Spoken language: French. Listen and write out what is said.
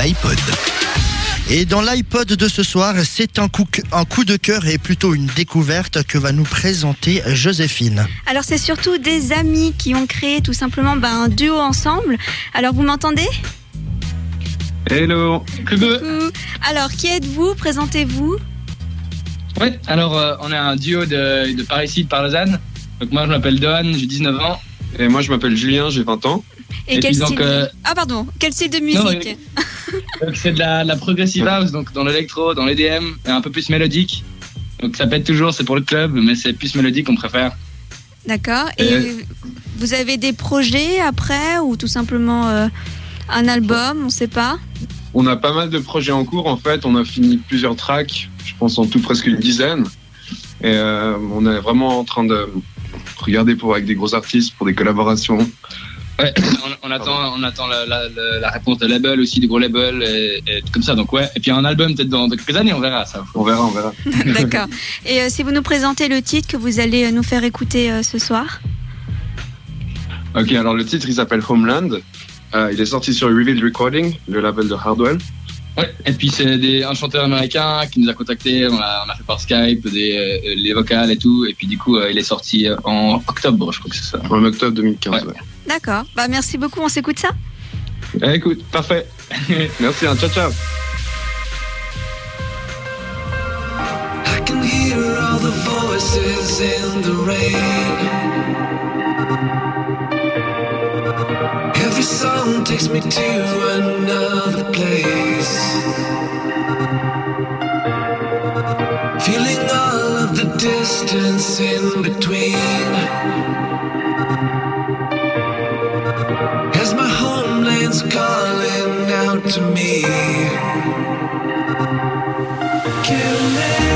l'iPod. Et dans l'iPod de ce soir, c'est un coup, un coup de cœur et plutôt une découverte que va nous présenter Joséphine. Alors c'est surtout des amis qui ont créé tout simplement ben, un duo ensemble. Alors vous m'entendez? Hello. Coucou. Alors qui êtes-vous? Présentez-vous. Ouais, alors euh, on est un duo de, de par ici, de par Lausanne. Donc moi je m'appelle Dohan, j'ai 19 ans. Et moi je m'appelle Julien, j'ai 20 ans. Et, Et quel puis donc, style euh, Ah pardon, quel style de Non, musique? Donc c'est de la, la progressive house, donc dans l'électro, dans l'EDM, et un peu plus mélodique. Donc ça pète toujours, c'est pour le club, mais c'est plus mélodique qu'on préfère. D'accord. Et Euh. vous avez des projets après ou tout simplement euh, un album, on sait pas? On a pas mal de projets en cours en fait, on a fini plusieurs tracks, je pense en tout presque une dizaine. Et euh, on est vraiment en train de regarder pour avec des gros artistes pour des collaborations. Ouais, on, on attend, on attend la, la- la- la réponse de label aussi, des gros labels, et, et comme ça. Donc ouais. Et puis un album peut-être dans, dans quelques années, on verra ça. On verra, on verra. D'accord. Et euh, si vous nous présentez le titre que vous allez euh, nous faire écouter euh, ce soir Ok, alors le titre il s'appelle Homeland. Euh, il est sorti sur Revealed Recording, le label de Hardwell. Ouais. Et puis c'est des, un chanteur américain qui nous a contacté, on a, on a fait par Skype des, euh, les vocales et tout. Et puis du coup, euh, il est sorti en octobre, je crois que c'est ça. En octobre 2015. Ouais. ouais. D'accord. Bah merci beaucoup, on s'écoute ça Eh, écoute, parfait. Merci, hein. ciao ciao. I can hear all the voices in the rain. Every song takes me to another place. Feeling all of the distance in between. Calling out to me. Can't